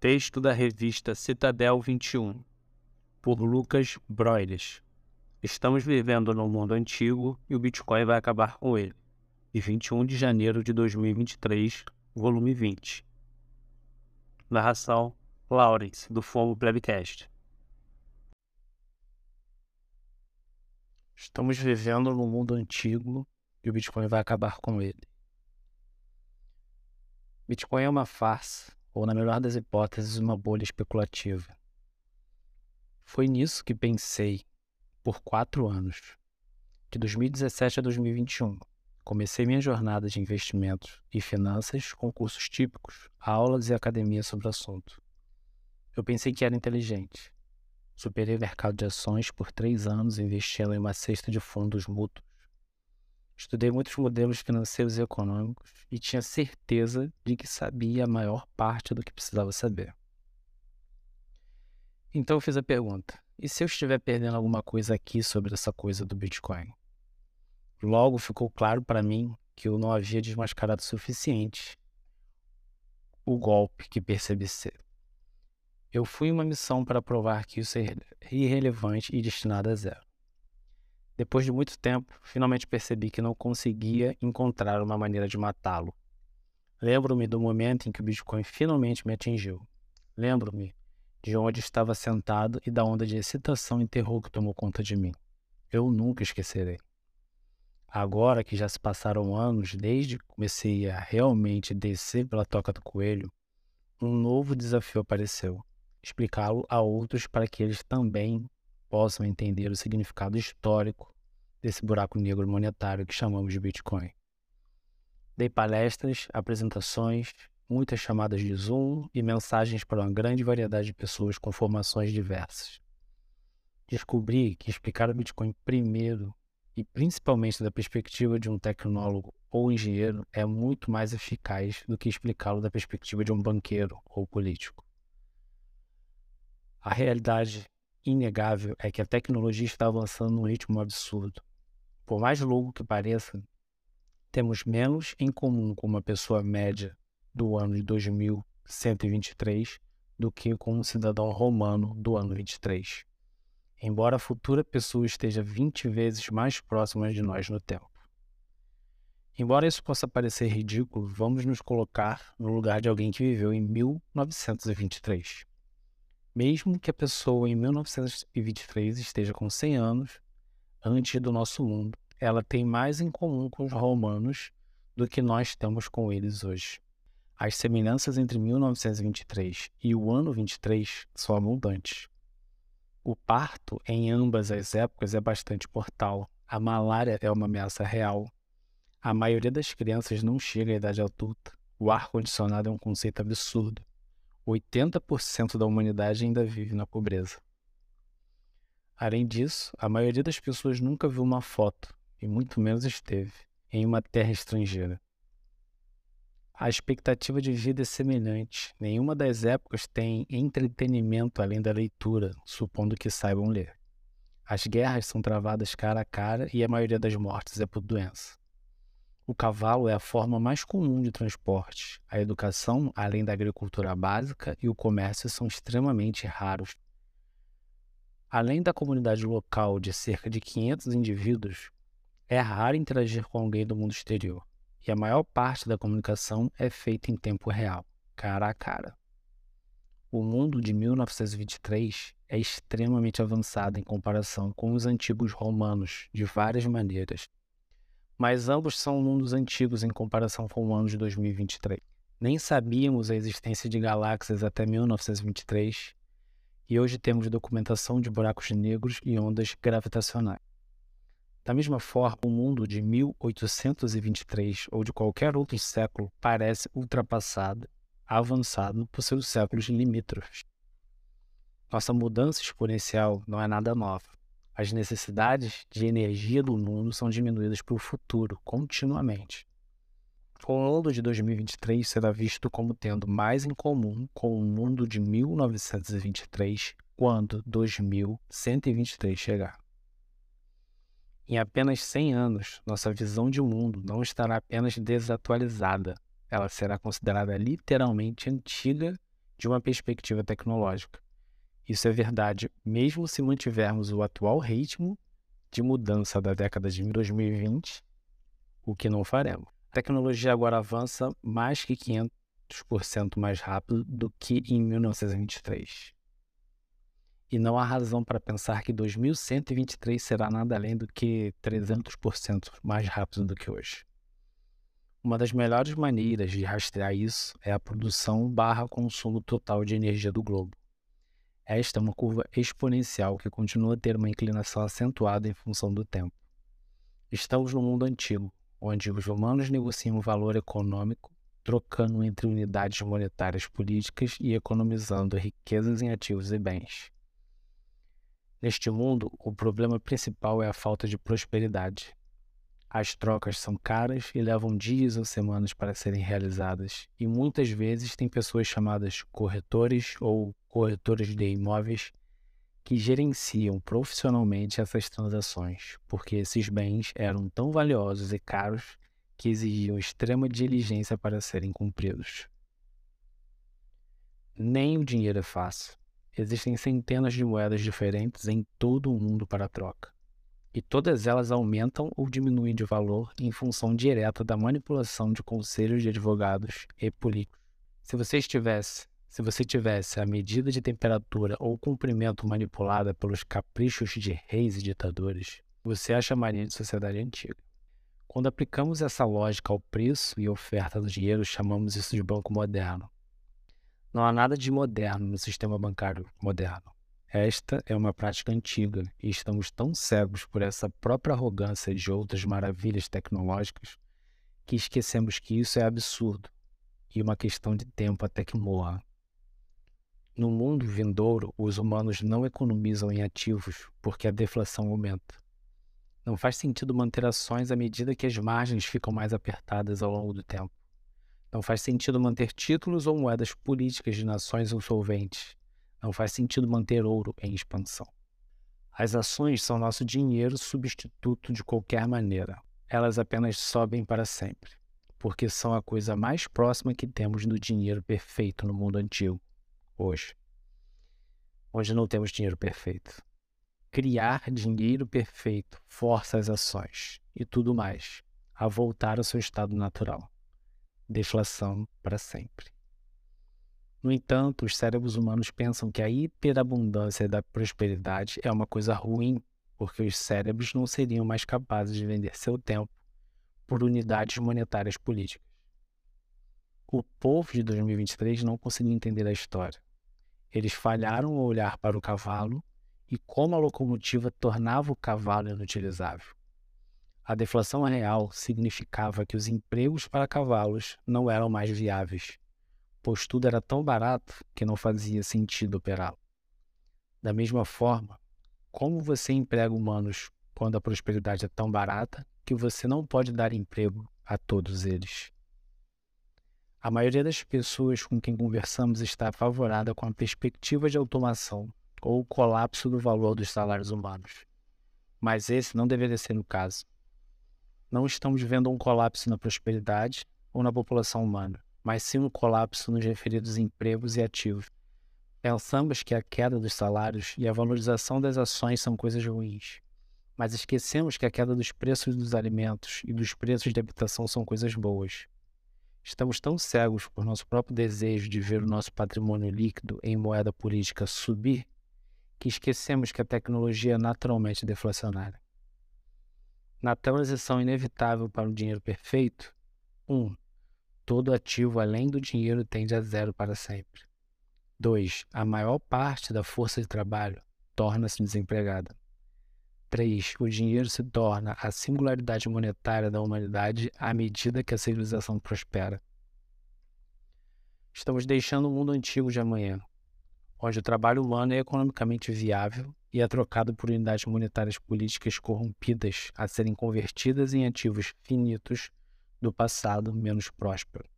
Texto da revista Citadel 21, por Lucas Broiles. Estamos vivendo num mundo antigo e o Bitcoin vai acabar com ele. E 21 de janeiro de 2023, volume 20. Narração Lawrence, do Fomo Plebcast. Estamos vivendo num mundo antigo e o Bitcoin vai acabar com ele. Bitcoin é uma farsa, ou na melhor das hipóteses, uma bolha especulativa. Foi nisso que pensei por quatro anos, de 2017 a 2021. Comecei minha jornada de investimentos e finanças com cursos típicos, aulas e academia sobre o assunto. Eu pensei que era inteligente. Superei o mercado de ações por três anos investindo em uma cesta de fundos mútuos Estudei muitos modelos financeiros e econômicos e tinha certeza de que sabia a maior parte do que precisava saber. Então eu fiz a pergunta: e se eu estiver perdendo alguma coisa aqui sobre essa coisa do Bitcoin? Logo ficou claro para mim que eu não havia desmascarado o suficiente o golpe que percebi ser. Eu fui em uma missão para provar que isso é irrelevante e destinado a zero. Depois de muito tempo, finalmente percebi que não conseguia encontrar uma maneira de matá-lo. Lembro-me do momento em que o Bitcoin finalmente me atingiu. Lembro-me de onde estava sentado e da onda de excitação e terror que tomou conta de mim. Eu nunca esquecerei. Agora que já se passaram anos desde que comecei a realmente descer pela toca do coelho, um novo desafio apareceu: explicá-lo a outros para que eles também possam entender o significado histórico desse buraco negro monetário que chamamos de Bitcoin. Dei palestras, apresentações, muitas chamadas de Zoom e mensagens para uma grande variedade de pessoas com formações diversas. Descobri que explicar o Bitcoin primeiro e principalmente da perspectiva de um tecnólogo ou engenheiro é muito mais eficaz do que explicá-lo da perspectiva de um banqueiro ou político. A realidade inegável é que a tecnologia está avançando num ritmo absurdo. Por mais louco que pareça, temos menos em comum com uma pessoa média do ano de 2123 do que com um cidadão romano do ano 23, embora a futura pessoa esteja 20 vezes mais próxima de nós no tempo. Embora isso possa parecer ridículo, vamos nos colocar no lugar de alguém que viveu em 1923. Mesmo que a pessoa em 1923 esteja com 100 anos, antes do nosso mundo, ela tem mais em comum com os romanos do que nós temos com eles hoje. As semelhanças entre 1923 e o ano 23 são abundantes. O parto em ambas as épocas é bastante mortal. A malária é uma ameaça real. A maioria das crianças não chega à idade adulta. O ar-condicionado é um conceito absurdo. 80% da humanidade ainda vive na pobreza. Além disso, a maioria das pessoas nunca viu uma foto, e muito menos esteve, em uma terra estrangeira. A expectativa de vida é semelhante. Nenhuma das épocas tem entretenimento além da leitura, supondo que saibam ler. As guerras são travadas cara a cara e a maioria das mortes é por doença. O cavalo é a forma mais comum de transporte. A educação, além da agricultura básica, e o comércio são extremamente raros. Além da comunidade local de cerca de 500 indivíduos, é raro interagir com alguém do mundo exterior, e a maior parte da comunicação é feita em tempo real, cara a cara. O mundo de 1923 é extremamente avançado em comparação com os antigos romanos de várias maneiras mas ambos são mundos antigos em comparação com o ano de 2023. Nem sabíamos a existência de galáxias até 1923 e hoje temos documentação de buracos negros e ondas gravitacionais. Da mesma forma, o mundo de 1823 ou de qualquer outro século parece ultrapassado, avançado por seus séculos limítrofes. Nossa mudança exponencial não é nada nova. As necessidades de energia do mundo são diminuídas para o futuro continuamente. O mundo de 2023 será visto como tendo mais em comum com o mundo de 1923 quando 2123 chegar. Em apenas 100 anos, nossa visão de mundo não estará apenas desatualizada, ela será considerada literalmente antiga de uma perspectiva tecnológica. Isso é verdade mesmo se mantivermos o atual ritmo de mudança da década de 2020, o que não faremos. A tecnologia agora avança mais que 500% mais rápido do que em 1923. E não há razão para pensar que 2123 será nada além do que 300% mais rápido do que hoje. Uma das melhores maneiras de rastrear isso é a produção barra consumo total de energia do globo. Esta é uma curva exponencial que continua a ter uma inclinação acentuada em função do tempo. Estamos no mundo antigo, onde os humanos negociam o valor econômico, trocando entre unidades monetárias políticas e economizando riquezas em ativos e bens. Neste mundo, o problema principal é a falta de prosperidade, as trocas são caras e levam dias ou semanas para serem realizadas, e muitas vezes tem pessoas chamadas corretores ou corretores de imóveis que gerenciam profissionalmente essas transações, porque esses bens eram tão valiosos e caros que exigiam extrema diligência para serem cumpridos. Nem o dinheiro é fácil. Existem centenas de moedas diferentes em todo o mundo para troca e todas elas aumentam ou diminuem de valor em função direta da manipulação de conselhos de advogados e políticos. Se você estivesse, se você tivesse a medida de temperatura ou comprimento manipulada pelos caprichos de reis e ditadores, você a chamaria de sociedade antiga. Quando aplicamos essa lógica ao preço e oferta do dinheiro, chamamos isso de banco moderno. Não há nada de moderno no sistema bancário moderno. Esta é uma prática antiga e estamos tão cegos por essa própria arrogância de outras maravilhas tecnológicas que esquecemos que isso é absurdo e uma questão de tempo até que morra. No mundo vindouro, os humanos não economizam em ativos porque a deflação aumenta. Não faz sentido manter ações à medida que as margens ficam mais apertadas ao longo do tempo. Não faz sentido manter títulos ou moedas políticas de nações insolventes não faz sentido manter ouro em expansão. As ações são nosso dinheiro substituto de qualquer maneira. Elas apenas sobem para sempre, porque são a coisa mais próxima que temos do dinheiro perfeito no mundo antigo, hoje. Onde não temos dinheiro perfeito. Criar dinheiro perfeito força as ações e tudo mais a voltar ao seu estado natural. Deflação para sempre. No entanto, os cérebros humanos pensam que a hiperabundância da prosperidade é uma coisa ruim, porque os cérebros não seriam mais capazes de vender seu tempo por unidades monetárias políticas. O povo de 2023 não conseguiu entender a história. Eles falharam ao olhar para o cavalo e como a locomotiva tornava o cavalo inutilizável. A deflação real significava que os empregos para cavalos não eram mais viáveis pois tudo era tão barato que não fazia sentido operá-lo. Da mesma forma, como você emprega humanos quando a prosperidade é tão barata que você não pode dar emprego a todos eles? A maioria das pessoas com quem conversamos está apavorada com a perspectiva de automação ou o colapso do valor dos salários humanos. Mas esse não deveria ser o caso. Não estamos vendo um colapso na prosperidade ou na população humana mas sim um colapso nos referidos empregos e ativos. Pensamos que a queda dos salários e a valorização das ações são coisas ruins, mas esquecemos que a queda dos preços dos alimentos e dos preços de habitação são coisas boas. Estamos tão cegos por nosso próprio desejo de ver o nosso patrimônio líquido em moeda política subir que esquecemos que a tecnologia é naturalmente deflacionária. Na transição inevitável para o dinheiro perfeito, 1. Um, todo ativo além do dinheiro tende a zero para sempre. 2. A maior parte da força de trabalho torna-se desempregada. 3. O dinheiro se torna a singularidade monetária da humanidade à medida que a civilização prospera. Estamos deixando o mundo antigo de amanhã, onde o trabalho humano é economicamente viável e é trocado por unidades monetárias políticas corrompidas a serem convertidas em ativos finitos do passado menos próspero.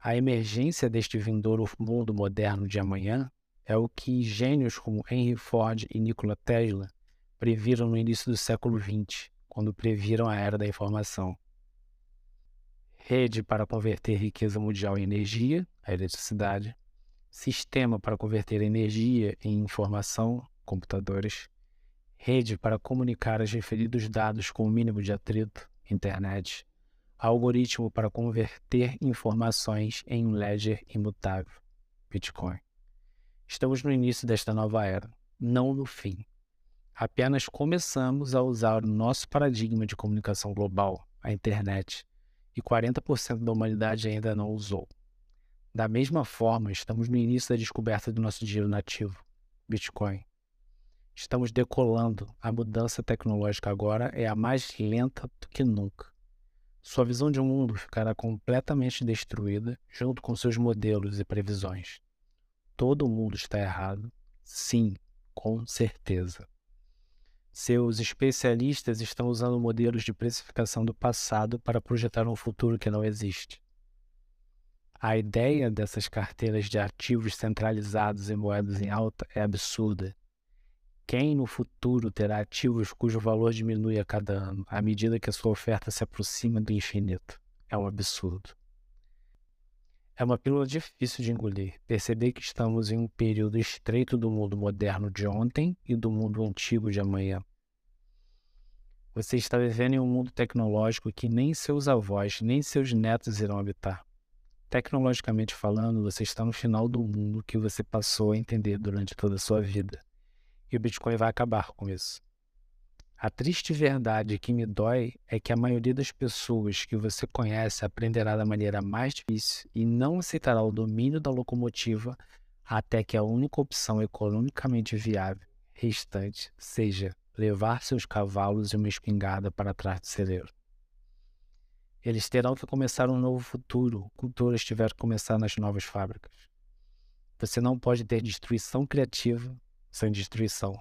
A emergência deste vindouro mundo moderno de amanhã é o que gênios como Henry Ford e Nikola Tesla previram no início do século XX, quando previram a era da informação. Rede para converter riqueza mundial em energia, a eletricidade, sistema para converter energia em informação, computadores, rede para comunicar os referidos dados com o mínimo de atrito, internet, algoritmo para converter informações em um ledger imutável, Bitcoin. Estamos no início desta nova era, não no fim. Apenas começamos a usar o nosso paradigma de comunicação global, a internet, e 40% da humanidade ainda não usou. Da mesma forma, estamos no início da descoberta do nosso dinheiro nativo, Bitcoin. Estamos decolando. A mudança tecnológica agora é a mais lenta do que nunca. Sua visão de mundo ficará completamente destruída junto com seus modelos e previsões. Todo mundo está errado? Sim, com certeza. Seus especialistas estão usando modelos de precificação do passado para projetar um futuro que não existe. A ideia dessas carteiras de ativos centralizados e moedas em alta é absurda. Quem no futuro terá ativos cujo valor diminui a cada ano, à medida que a sua oferta se aproxima do infinito? É um absurdo. É uma pílula difícil de engolir. Perceber que estamos em um período estreito do mundo moderno de ontem e do mundo antigo de amanhã. Você está vivendo em um mundo tecnológico que nem seus avós, nem seus netos irão habitar. Tecnologicamente falando, você está no final do mundo que você passou a entender durante toda a sua vida. E o Bitcoin vai acabar com isso. A triste verdade que me dói é que a maioria das pessoas que você conhece aprenderá da maneira mais difícil e não aceitará o domínio da locomotiva até que a única opção economicamente viável restante seja levar seus cavalos e uma espingarda para trás do celeiro. Eles terão que começar um novo futuro, o cultura estiver que começar nas novas fábricas. Você não pode ter destruição criativa sem destruição.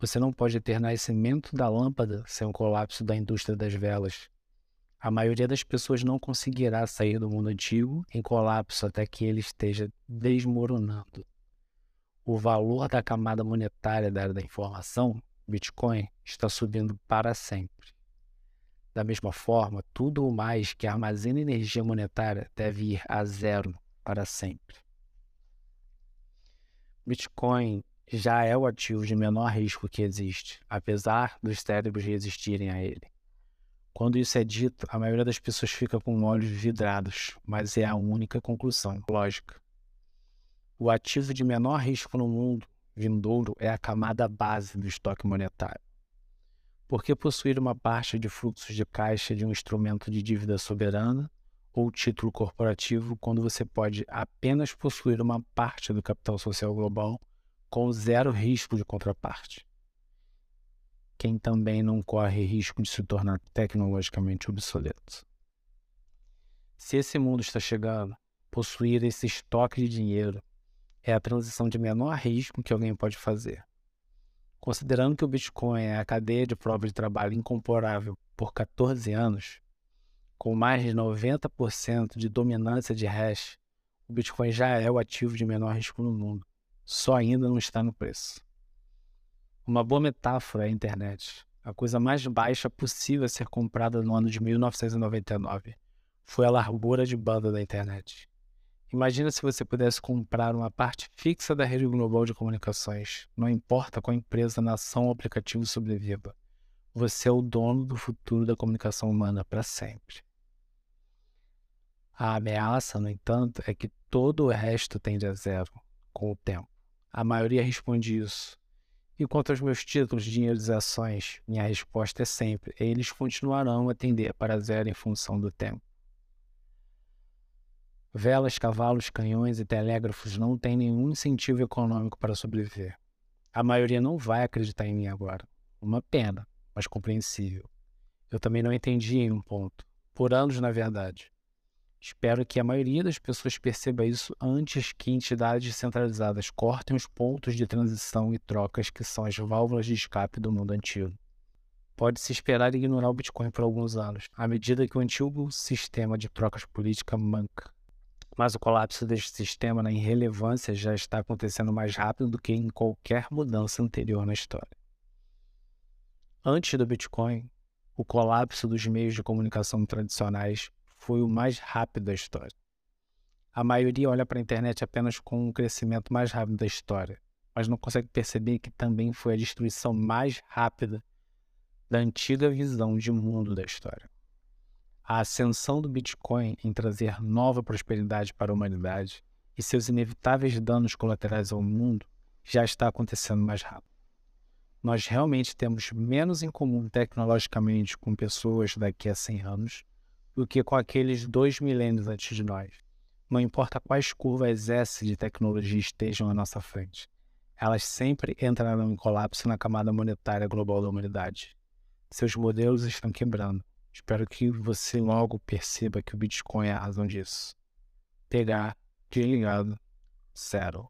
Você não pode ter nascimento da lâmpada sem o colapso da indústria das velas. A maioria das pessoas não conseguirá sair do mundo antigo em colapso até que ele esteja desmoronando. O valor da camada monetária da era da informação, Bitcoin, está subindo para sempre. Da mesma forma, tudo o mais que armazena energia monetária deve ir a zero para sempre. Bitcoin já é o ativo de menor risco que existe, apesar dos cérebros resistirem a ele. Quando isso é dito, a maioria das pessoas fica com olhos vidrados, mas é a única conclusão lógica. O ativo de menor risco no mundo vindouro é a camada base do estoque monetário. Por que possuir uma parte de fluxos de caixa de um instrumento de dívida soberana ou título corporativo quando você pode apenas possuir uma parte do capital social global com zero risco de contraparte. Quem também não corre risco de se tornar tecnologicamente obsoleto. Se esse mundo está chegando, possuir esse estoque de dinheiro é a transição de menor risco que alguém pode fazer. Considerando que o Bitcoin é a cadeia de prova de trabalho incomparável por 14 anos, com mais de 90% de dominância de hash, o Bitcoin já é o ativo de menor risco no mundo só ainda não está no preço. Uma boa metáfora é a internet. A coisa mais baixa possível a ser comprada no ano de 1999 foi a largura de banda da internet. Imagina se você pudesse comprar uma parte fixa da rede global de comunicações, não importa qual empresa, nação ou aplicativo sobreviva. Você é o dono do futuro da comunicação humana para sempre. A ameaça, no entanto, é que todo o resto tende a zero com o tempo. A maioria responde isso. E quanto aos meus títulos, dinheiros e ações, minha resposta é sempre: eles continuarão a tender para zero em função do tempo. Velas, cavalos, canhões e telégrafos não têm nenhum incentivo econômico para sobreviver. A maioria não vai acreditar em mim agora. Uma pena, mas compreensível. Eu também não entendi em um ponto. Por anos, na verdade. Espero que a maioria das pessoas perceba isso antes que entidades centralizadas cortem os pontos de transição e trocas que são as válvulas de escape do mundo antigo. Pode-se esperar ignorar o Bitcoin por alguns anos, à medida que o antigo sistema de trocas política manca. Mas o colapso deste sistema na irrelevância já está acontecendo mais rápido do que em qualquer mudança anterior na história. Antes do Bitcoin, o colapso dos meios de comunicação tradicionais foi o mais rápido da história. A maioria olha para a internet apenas com um crescimento mais rápido da história, mas não consegue perceber que também foi a destruição mais rápida da antiga visão de mundo da história. A ascensão do Bitcoin em trazer nova prosperidade para a humanidade e seus inevitáveis danos colaterais ao mundo já está acontecendo mais rápido. Nós realmente temos menos em comum tecnologicamente com pessoas daqui a 100 anos do que com aqueles dois milênios antes de nós. Não importa quais curvas S de tecnologia estejam à nossa frente, elas sempre entrarão em colapso na camada monetária global da humanidade. Seus modelos estão quebrando. Espero que você logo perceba que o Bitcoin é a razão disso. Pegar, desligado, zero.